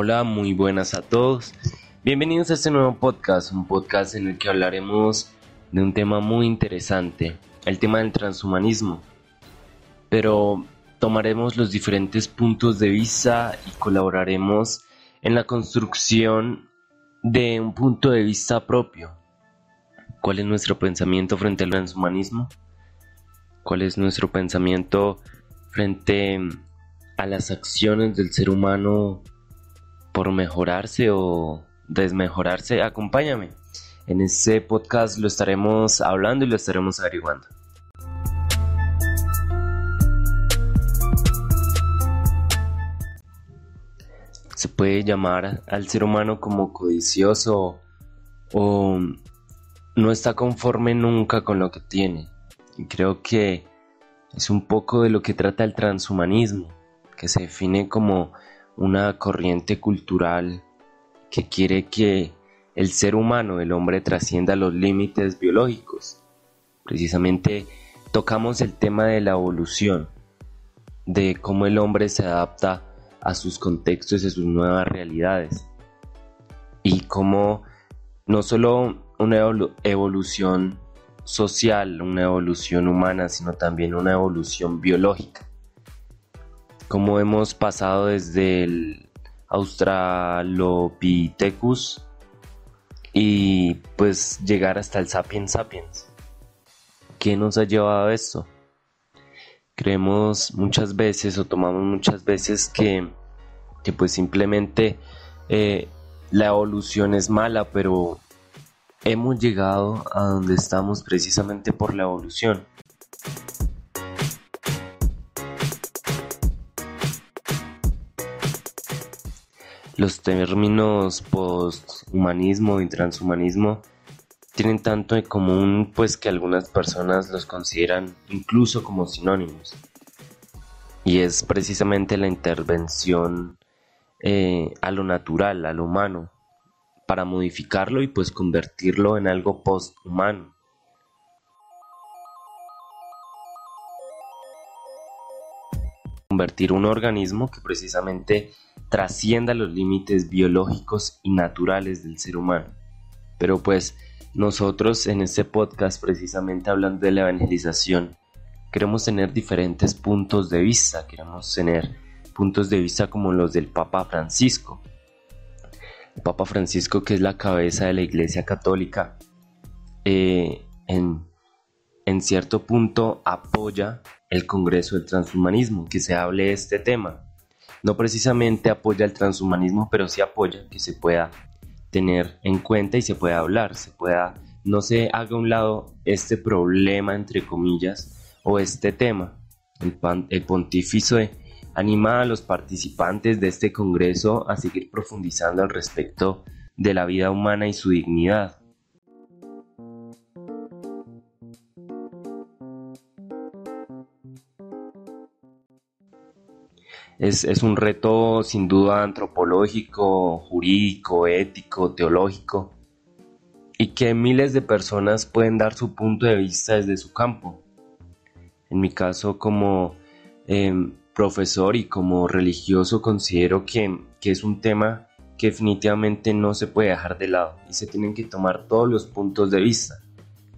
Hola, muy buenas a todos. Bienvenidos a este nuevo podcast, un podcast en el que hablaremos de un tema muy interesante, el tema del transhumanismo. Pero tomaremos los diferentes puntos de vista y colaboraremos en la construcción de un punto de vista propio. ¿Cuál es nuestro pensamiento frente al transhumanismo? ¿Cuál es nuestro pensamiento frente a las acciones del ser humano por mejorarse o desmejorarse? Acompáñame. En este podcast lo estaremos hablando y lo estaremos averiguando. Se puede llamar al ser humano como codicioso o no está conforme nunca con lo que tiene. Y creo que es un poco de lo que trata el transhumanismo, que se define como una corriente cultural que quiere que el ser humano, el hombre, trascienda los límites biológicos. Precisamente tocamos el tema de la evolución, de cómo el hombre se adapta a sus contextos y a sus nuevas realidades. Y cómo no solo una evolución social, una evolución humana, sino también una evolución biológica. Como hemos pasado desde el Australopithecus y pues llegar hasta el Sapiens Sapiens. ¿Qué nos ha llevado a esto? Creemos muchas veces o tomamos muchas veces que, que pues simplemente eh, la evolución es mala, pero hemos llegado a donde estamos precisamente por la evolución. Los términos posthumanismo y transhumanismo tienen tanto en común pues que algunas personas los consideran incluso como sinónimos. Y es precisamente la intervención eh, a lo natural, a lo humano, para modificarlo y pues convertirlo en algo posthumano. Convertir un organismo que precisamente trascienda los límites biológicos y naturales del ser humano. Pero pues nosotros en este podcast precisamente hablando de la evangelización queremos tener diferentes puntos de vista, queremos tener puntos de vista como los del Papa Francisco, Papa Francisco, que es la cabeza de la Iglesia Católica, eh, en, en cierto punto apoya el Congreso del Transhumanismo, que se hable de este tema. No precisamente apoya el transhumanismo, pero sí apoya que se pueda tener en cuenta y se pueda hablar, se pueda, no se haga a un lado este problema, entre comillas, o este tema. El, el pontífice anima a los participantes de este Congreso a seguir profundizando al respecto de la vida humana y su dignidad. Es, es, un reto sin duda antropológico, jurídico, ético, teológico, y que miles de personas pueden dar su punto de vista desde su campo. En mi caso como em, profesor y como religioso considero que, es un tema que definitivamente no se puede dejar de lado y se tienen que tomar todos los puntos de vista.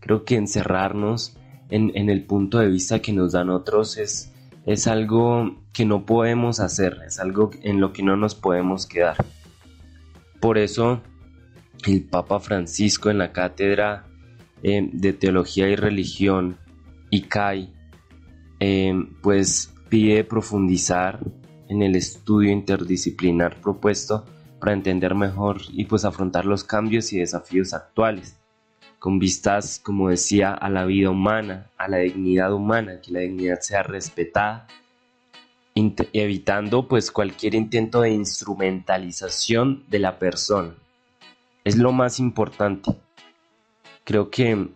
Creo que encerrarnos en, el punto de vista que nos dan otros es, es algo que no podemos hacer, es algo en lo que no nos podemos quedar. Por eso el Papa Francisco en la cátedra eh, de Teología y Religión, ICAI, eh, pues pide profundizar en el estudio interdisciplinar propuesto para entender mejor y pues afrontar los cambios y desafíos actuales, con vistas, como decía, a la vida humana, a la dignidad humana, que la dignidad sea respetada, evitando pues cualquier intento de instrumentalización de la persona. Es lo más importante. Creo que,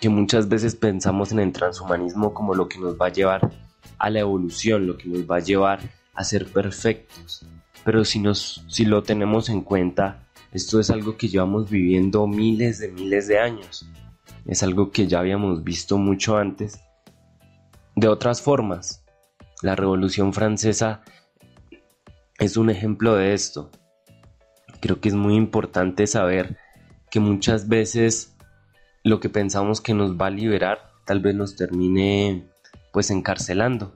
que muchas veces pensamos en el transhumanismo como lo que nos va a llevar a la evolución, lo que nos va a llevar a ser perfectos. Pero si, nos, si lo tenemos en cuenta, esto es algo que llevamos viviendo miles de miles de años. Es algo que ya habíamos visto mucho antes. De otras formas, la Revolución Francesa es un ejemplo de esto. creo que es muy importante saber que muchas veces lo que pensamos que nos va a liberar tal vez nos termine pues encarcelando,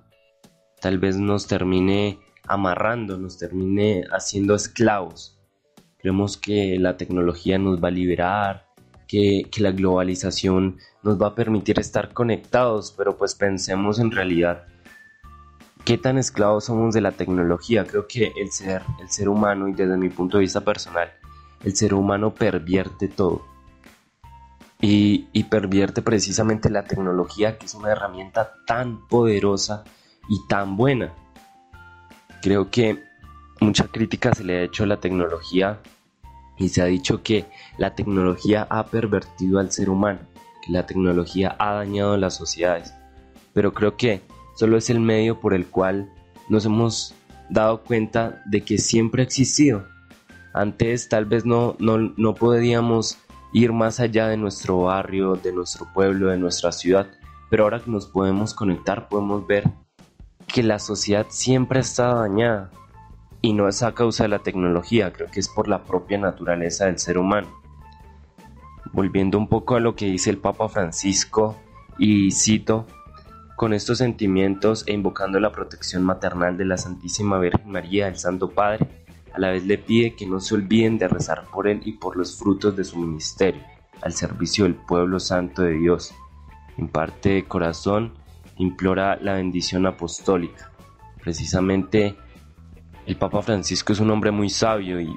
tal vez nos termine amarrando, nos termine haciendo esclavos. Creemos que la tecnología nos va a liberar, que, que, la globalización nos va a permitir estar conectados, pero pues pensemos en realidad qué tan esclavos somos de la tecnología. Creo que el ser, el ser humano, y desde mi punto de vista personal, el ser humano pervierte todo. Y, y pervierte precisamente la tecnología, que es una herramienta tan poderosa y tan buena. Creo que mucha crítica se le ha hecho a la tecnología y se ha dicho que la tecnología ha pervertido al ser humano, que la tecnología ha dañado las sociedades. Pero creo que solo es el medio por el cual nos hemos dado cuenta de que siempre ha existido. Antes tal vez no, no, no podíamos ir más allá de nuestro barrio, de nuestro pueblo, de nuestra ciudad, pero ahora que nos podemos conectar podemos ver que la sociedad siempre ha estado dañada y no es a causa de la tecnología, creo que es por la propia naturaleza del ser humano. Volviendo un poco a lo que dice el Papa Francisco y cito, con estos sentimientos e invocando la protección maternal de la Santísima Virgen María, el Santo Padre, a la vez le pide que no se olviden de rezar por él y por los frutos de su ministerio, al servicio del pueblo santo de Dios. En parte de corazón, implora la bendición apostólica. Precisamente el Papa Francisco es un hombre muy sabio y,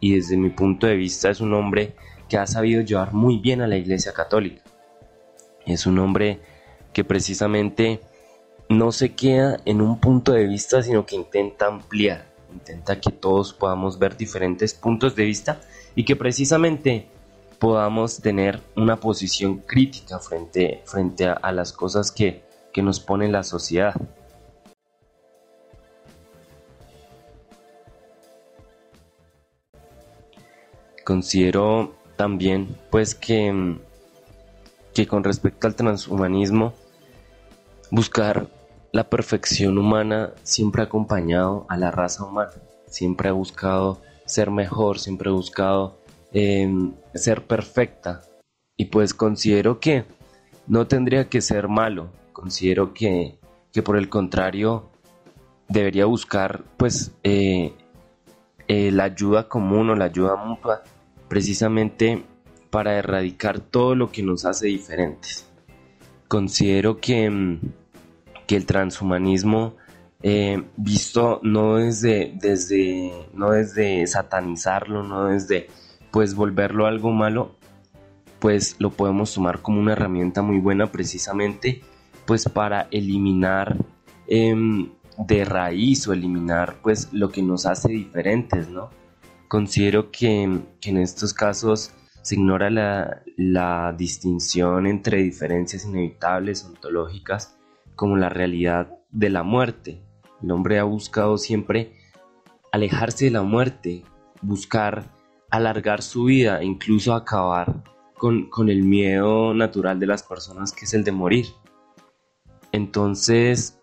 y desde mi punto de vista es un hombre que ha sabido llevar muy bien a la Iglesia Católica. Es un hombre que precisamente no se queda en un punto de vista, sino que intenta ampliar, intenta que todos podamos ver diferentes puntos de vista y que precisamente podamos tener una posición crítica frente, frente a, las cosas que, que nos pone la sociedad. Considero también pues que, que con respecto al transhumanismo buscar la perfección humana siempre ha acompañado a la raza humana, siempre ha buscado ser mejor, siempre ha buscado em, ser perfecta. Y pues considero que no tendría que ser malo, considero que, que por el contrario debería buscar pues eh, eh, la ayuda común o la ayuda mutua precisamente para erradicar todo lo que nos hace diferentes. Considero que, mm, que el transhumanismo, eh, visto no desde, desde, no desde satanizarlo, no desde pues volverlo algo malo, pues lo podemos tomar como una herramienta muy buena precisamente pues para eliminar em, de raíz o eliminar pues lo que nos hace diferentes, ¿no? Considero que, en estos casos se ignora la, distinción entre diferencias inevitables ontológicas como la realidad de la muerte. El hombre ha buscado siempre alejarse de la muerte, buscar alargar su vida, incluso acabar con, el miedo natural de las personas que es el de morir. Entonces,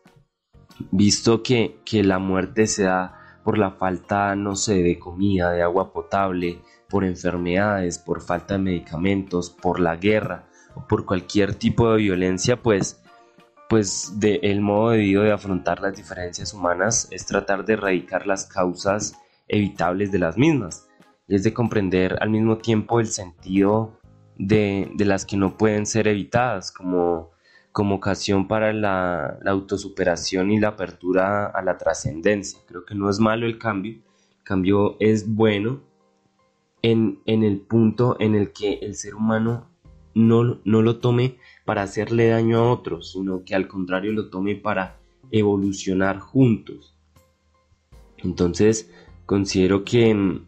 visto que, que la muerte se da por la falta, no sé, de comida, de agua potable, por enfermedades, por falta de medicamentos, por la guerra o por cualquier tipo de violencia, pues pues el modo debido de afrontar las diferencias humanas es tratar de erradicar las causas evitables de las mismas. Y es de comprender al mismo tiempo el sentido de, de las que no pueden ser evitadas como como ocasión para la, autosuperación y la apertura a la trascendencia. Creo que no es malo el cambio, el cambio es bueno en, el punto en el que el ser humano no, no lo tome para hacerle daño a otros, sino que al contrario lo tome para evolucionar juntos. Entonces, considero que,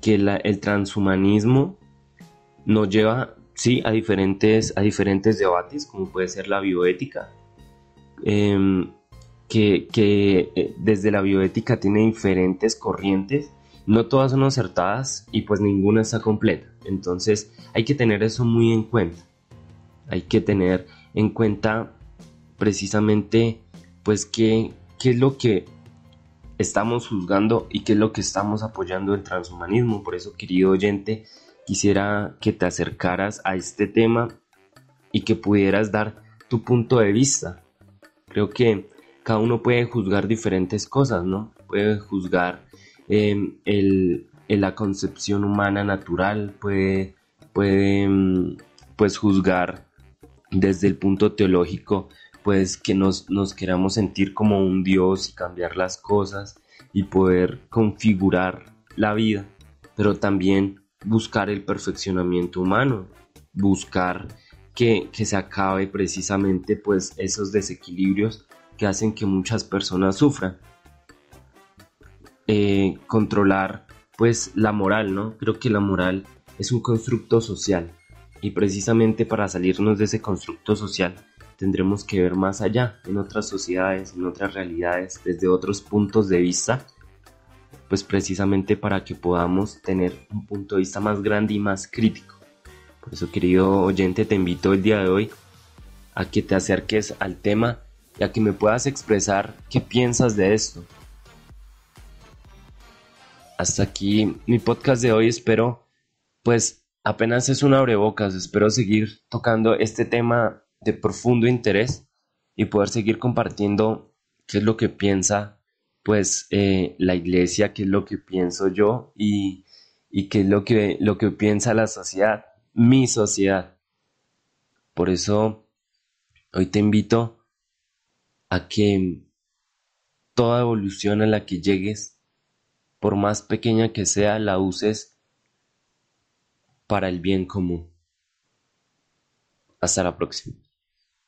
que el transhumanismo nos lleva sí a diferentes, a diferentes debates, como puede ser la bioética, em, que, eh, desde la bioética tiene diferentes corrientes, no todas son acertadas y pues ninguna está completa. Entonces hay que tener eso muy en cuenta. Hay que tener en cuenta precisamente pues qué, qué es lo que estamos juzgando y qué es lo que estamos apoyando del transhumanismo. Por eso, querido oyente, quisiera que te acercaras a este tema y que pudieras dar tu punto de vista. Creo que cada uno puede juzgar diferentes cosas, ¿no? Puede juzgar em, la concepción humana natural, puede, puede em, pues juzgar desde el punto teológico pues que nos, nos queramos sentir como un Dios y cambiar las cosas y poder configurar la vida, pero también buscar el perfeccionamiento humano, buscar que, se acabe precisamente pues esos desequilibrios que hacen que muchas personas sufran. Eh, controlar pues la moral, ¿no? Creo que la moral es un constructo social y precisamente para salirnos de ese constructo social tendremos que ver más allá, en otras sociedades, en otras realidades, desde otros puntos de vista, pues precisamente para que podamos tener un punto de vista más grande y más crítico. Por eso, querido oyente, te invito el día de hoy a que te acerques al tema y a que me puedas expresar qué piensas de esto. Hasta aquí mi podcast de hoy, espero pues apenas es un abrebocas, espero seguir tocando este tema de profundo interés y poder seguir compartiendo qué es lo que piensa pues eh, la iglesia, qué es lo que pienso yo y, y qué es lo que, lo que piensa la sociedad, mi sociedad. Por eso hoy te invito a que toda evolución a la que llegues, por más pequeña que sea, la uses para el bien común. Hasta la próxima.